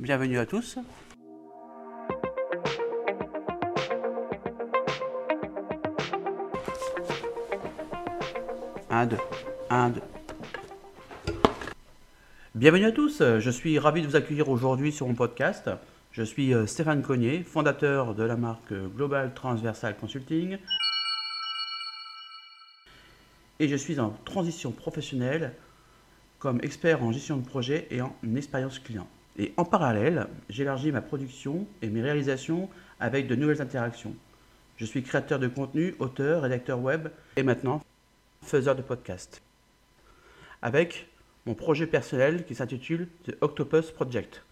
Bienvenue à tous. Un, deux. Un, deux. Bienvenue à tous, je suis ravi de vous accueillir aujourd'hui sur mon podcast. Je suis euh, Stéphane Cognier, fondateur de la marque Global Transversal Consulting. Et je suis en transition professionnelle comme expert en gestion de projet et en expérience client. Et en parallèle, j'élargis ma production et mes réalisations avec de nouvelles interactions. Je suis créateur de contenu, auteur, rédacteur web et maintenant faiseur de podcast. Avec mon projet personnel qui s'intitule The Octopus Project.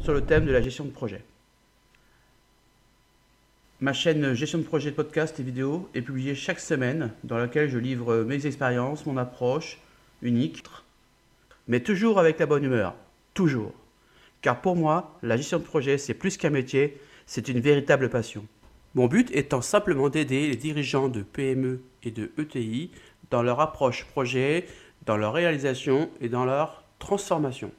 Sur le thème de la gestion de projet. Ma chaîne Gestion de projet podcast et vidéo est publiée chaque semaine dans laquelle je livre mes expériences, mon approche unique, mais toujours avec la bonne humeur, toujours. Car pour moi, la gestion de projet, c'est plus qu'un métier, c'est une véritable passion. Mon but étant simplement d'aider les dirigeants de PME et de ETI dans leur approche projet, dans leur réalisation et dans leur transformation.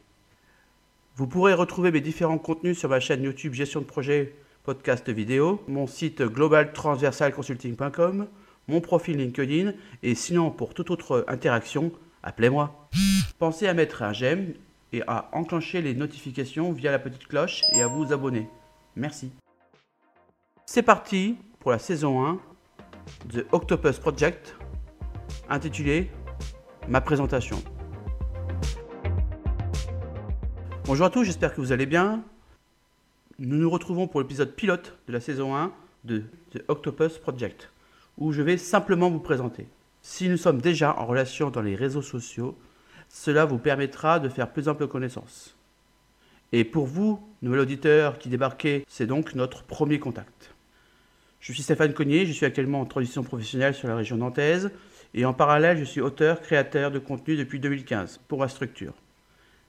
Vous pourrez retrouver mes différents contenus sur ma chaîne YouTube Gestion de projet, podcast vidéo, mon site globaltransversalconsulting.com, mon profil LinkedIn et sinon pour toute autre interaction, appelez-moi. Pensez à mettre un j'aime et à enclencher les notifications via la petite cloche et à vous abonner. Merci. C'est parti pour la saison 1 de Octopus Project, intitulée Ma présentation. Bonjour à tous, j'espère que vous allez bien. Nous nous retrouvons pour l'épisode pilote de la saison 1 de The Octopus Project, où je vais simplement vous présenter. Si nous sommes déjà en relation dans les réseaux sociaux, cela vous permettra de faire plus ample connaissance. Et pour vous, nouvel auditeur qui débarquez, c'est donc notre premier contact. Je suis Stéphane Cognier, je suis actuellement en transition professionnelle sur la région nantaise et en parallèle, je suis auteur, créateur de contenu depuis 2015 pour ma structure.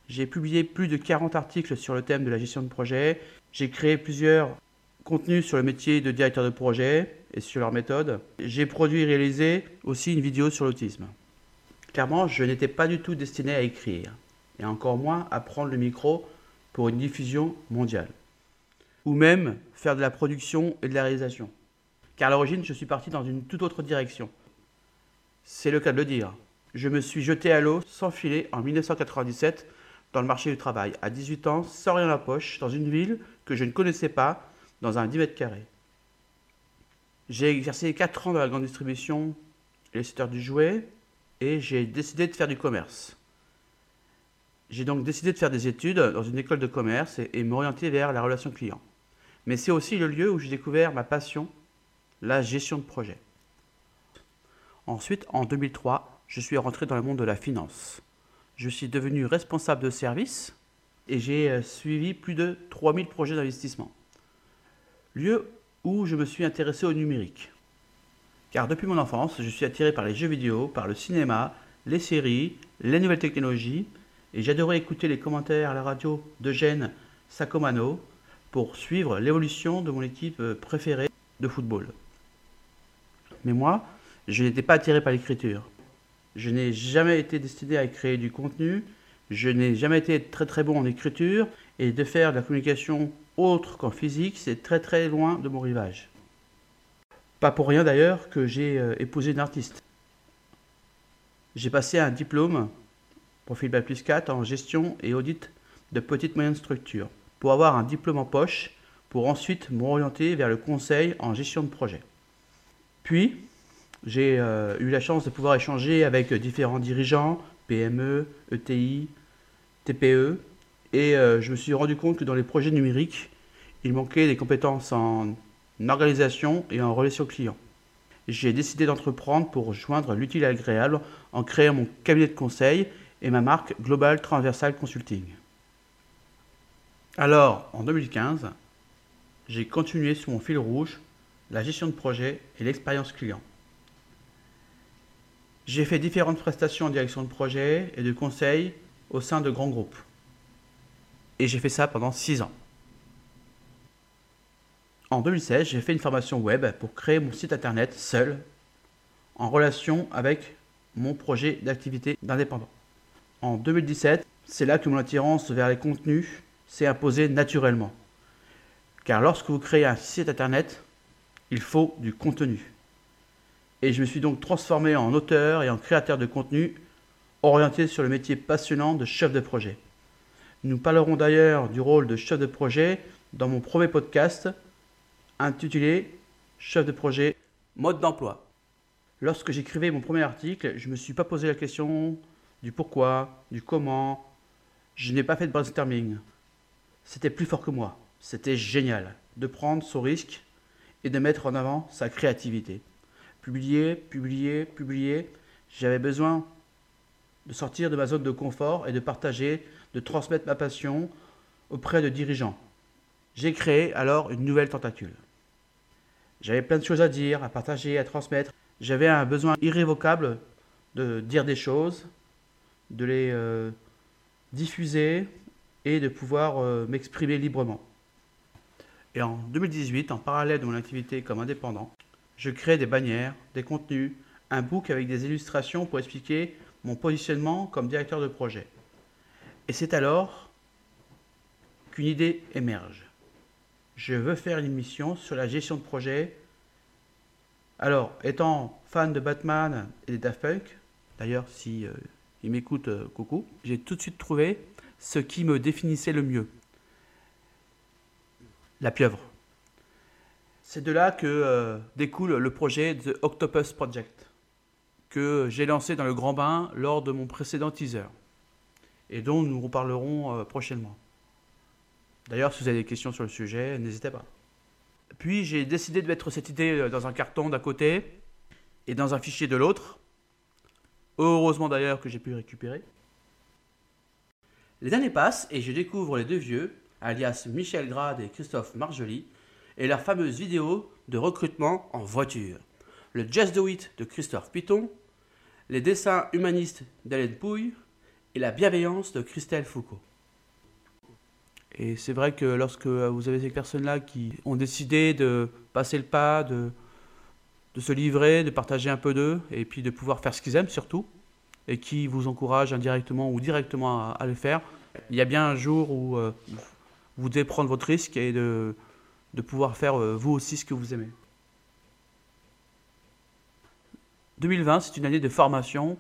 J'ai publié plus de 40 articles sur le thème de la gestion de projet. J'ai créé plusieurs contenus sur le métier de directeur de projet et sur leur méthode. J'ai produit et réalisé aussi une vidéo sur l'autisme. Clairement, je n'étais pas du tout destiné à écrire, et encore moins à prendre le micro pour une diffusion mondiale, ou même faire de la production et de la réalisation car à l'origine, je suis parti dans une toute autre direction. C'est le cas de le dire. Je me suis jeté à l'eau sans filet en 1997 dans le marché du travail, à 18 ans, sans rien à la poche, dans une ville que je ne connaissais pas, dans un 10 mètres carrés. J'ai exercé 4 ans dans la grande distribution et le secteur du jouet, et j'ai décidé de faire du commerce. J'ai donc décidé de faire des études dans une école de commerce et, et m'orienter vers la relation client. Mais c'est aussi le lieu où j'ai découvert ma passion la gestion de projet. Ensuite, en 2003, je suis rentré dans le monde de la finance. Je suis devenu responsable de service et j'ai euh, suivi plus de 3000 projets d'investissement. Lieu où je me suis intéressé au numérique. Car depuis mon enfance, je suis attiré par les jeux vidéo, par le cinéma, les séries, les nouvelles technologies, et j'adorais écouter les commentaires à la radio d'Eugène Sacomano pour suivre l'évolution de mon équipe euh, préférée de football. Mais moi, je n'étais pas attiré par l'écriture. Je n'ai jamais été destiné à créer du contenu. Je n'ai jamais été très très bon en écriture. Et de faire de la communication autre qu'en physique, c'est très très loin de mon rivage. Pas pour rien d'ailleurs que j'ai euh, épousé une artiste. J'ai passé un diplôme, profil Bac plus 4, en gestion et audit de petites moyennes structures, pour avoir un diplôme en poche, pour ensuite m'orienter vers le conseil en gestion de projet. Puis, j'ai euh, eu la chance de pouvoir échanger avec différents dirigeants, PME, ETI, TPE, et euh, je me suis rendu compte que dans les projets numériques, il manquait des compétences en organisation et en relation client. J'ai décidé d'entreprendre pour joindre l'utile à l'agréable en créant mon cabinet de conseil et ma marque Global Transversal Consulting. Alors, en 2015, j'ai continué sur mon fil rouge la gestion de projet et l'expérience client. J'ai fait différentes prestations en direction de projet et de conseil au sein de grands groupes. Et j'ai fait ça pendant 6 ans. En 2016, j'ai fait une formation web pour créer mon site internet seul, en relation avec mon projet d'activité d'indépendant. En 2017, c'est là que mon attirance vers les contenus s'est imposée naturellement. Car lorsque vous créez un site internet, il faut du contenu. Et je me suis donc transformé en auteur et en créateur de contenu orienté sur le métier passionnant de chef de projet. Nous parlerons d'ailleurs du rôle de chef de projet dans mon premier podcast intitulé Chef de projet, mode d'emploi. Lorsque j'écrivais mon premier article, je ne me suis pas posé la question du pourquoi, du comment. Je n'ai pas fait de brainstorming. C'était plus fort que moi. C'était génial de prendre son risque et de mettre en avant sa créativité. Publier, publier, publier. J'avais besoin de sortir de ma zone de confort et de partager, de transmettre ma passion auprès de dirigeants. J'ai créé alors une nouvelle tentacule. J'avais plein de choses à dire, à partager, à transmettre. J'avais un besoin irrévocable de dire des choses, de les euh, diffuser et de pouvoir euh, m'exprimer librement. Et en 2018, en parallèle de mon activité comme indépendant, je crée des bannières, des contenus, un book avec des illustrations pour expliquer mon positionnement comme directeur de projet. Et c'est alors qu'une idée émerge. Je veux faire une émission sur la gestion de projet. Alors, étant fan de Batman et des Daft Punk, d'ailleurs, si euh, il m'écoute, euh, coucou, j'ai tout de suite trouvé ce qui me définissait le mieux. La pieuvre. C'est de là que euh, découle le projet The Octopus Project, que j'ai lancé dans le grand bain lors de mon précédent teaser, et dont nous reparlerons euh, prochainement. D'ailleurs, si vous avez des questions sur le sujet, n'hésitez pas. Puis j'ai décidé de mettre cette idée dans un carton d'un côté et dans un fichier de l'autre, Heureusement d'ailleurs que j'ai pu récupérer. Les années passent et je découvre les deux vieux, alias Michel Grade et Christophe Marjoli, et leur fameuse vidéo de recrutement en voiture. Le Just Do It de Christophe Piton, les dessins humanistes d'Hélène Pouille et la bienveillance de Christelle Foucault. Et c'est vrai que lorsque vous avez ces personnes-là qui ont décidé de passer le pas, de de se livrer, de partager un peu d'eux, et puis de pouvoir faire ce qu'ils aiment surtout, et qui vous encouragent indirectement ou directement à, le faire. Il y a bien un jour où euh, vous devez prendre votre risque et de, de pouvoir faire euh, vous aussi ce que vous aimez. 2020, c'est une année de formation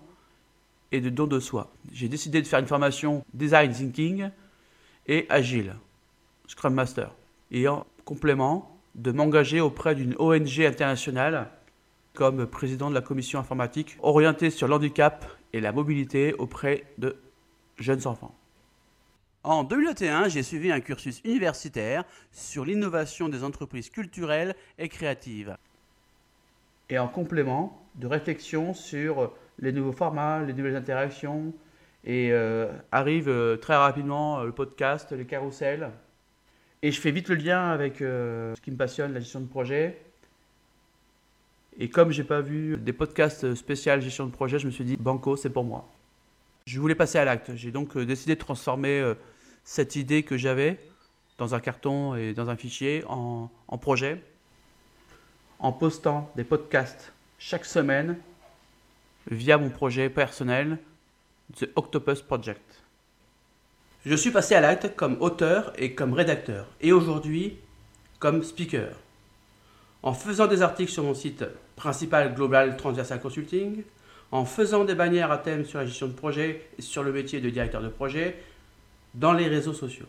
et de don de soi. J'ai décidé de faire une formation Design Thinking et Agile, Scrum Master. Et en complément, de m'engager auprès d'une ONG internationale comme président de la commission informatique orientée sur l'handicap et la mobilité auprès de jeunes enfants. En 2021, j'ai suivi un cursus universitaire sur l'innovation des entreprises culturelles et créatives. Et en complément, de réflexion sur les nouveaux formats, les nouvelles interactions, et euh, arrive euh, très rapidement euh, le podcast, les carousels. Et je fais vite le lien avec ce qui me passionne, la gestion de projet, et comme j'ai pas vu des podcasts spéciaux gestion de projet, je me suis dit Banco, c'est pour moi. Je voulais passer à l'acte. J'ai donc décidé de transformer cette idée que j'avais dans un carton et dans un fichier en projet, en postant des podcasts chaque semaine via mon projet personnel The Octopus Project. Je suis passé à l'acte comme auteur et comme rédacteur, et aujourd'hui comme speaker en faisant des articles sur mon site principal Global Transversal Consulting, en faisant des bannières à thème sur la gestion de projet et sur le métier de directeur de projet dans les réseaux sociaux.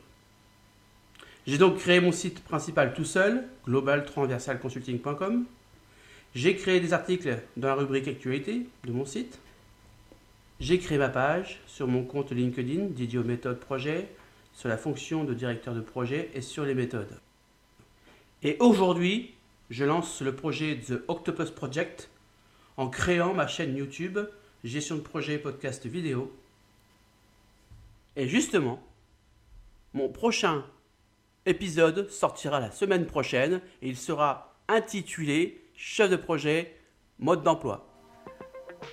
J'ai donc créé mon site principal tout seul, globaltransversalconsulting.com. J'ai créé des articles dans la rubrique actualité de mon site. J'ai créé ma page sur mon compte LinkedIn dédié aux méthodes projet, sur la fonction de directeur de projet et sur les méthodes. Et aujourd'hui, je lance le projet The Octopus Project en créant ma chaîne YouTube Gestion de projet podcast vidéo. Et justement, mon prochain épisode sortira la semaine prochaine et il sera intitulé Chef de projet, mode d'emploi.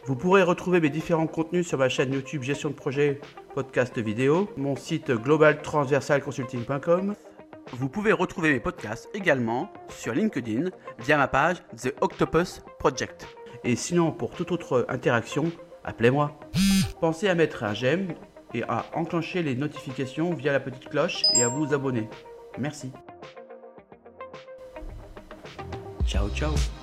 Vous pourrez retrouver mes différents contenus sur ma chaîne YouTube Gestion de projet podcast vidéo, mon site globaltransversalconsulting.com vous pouvez retrouver mes podcasts également sur LinkedIn via ma page The Octopus Project. Et sinon, pour toute autre interaction, appelez-moi. Pensez à mettre un j'aime et à enclencher les notifications via la petite cloche et à vous abonner. Merci. Ciao ciao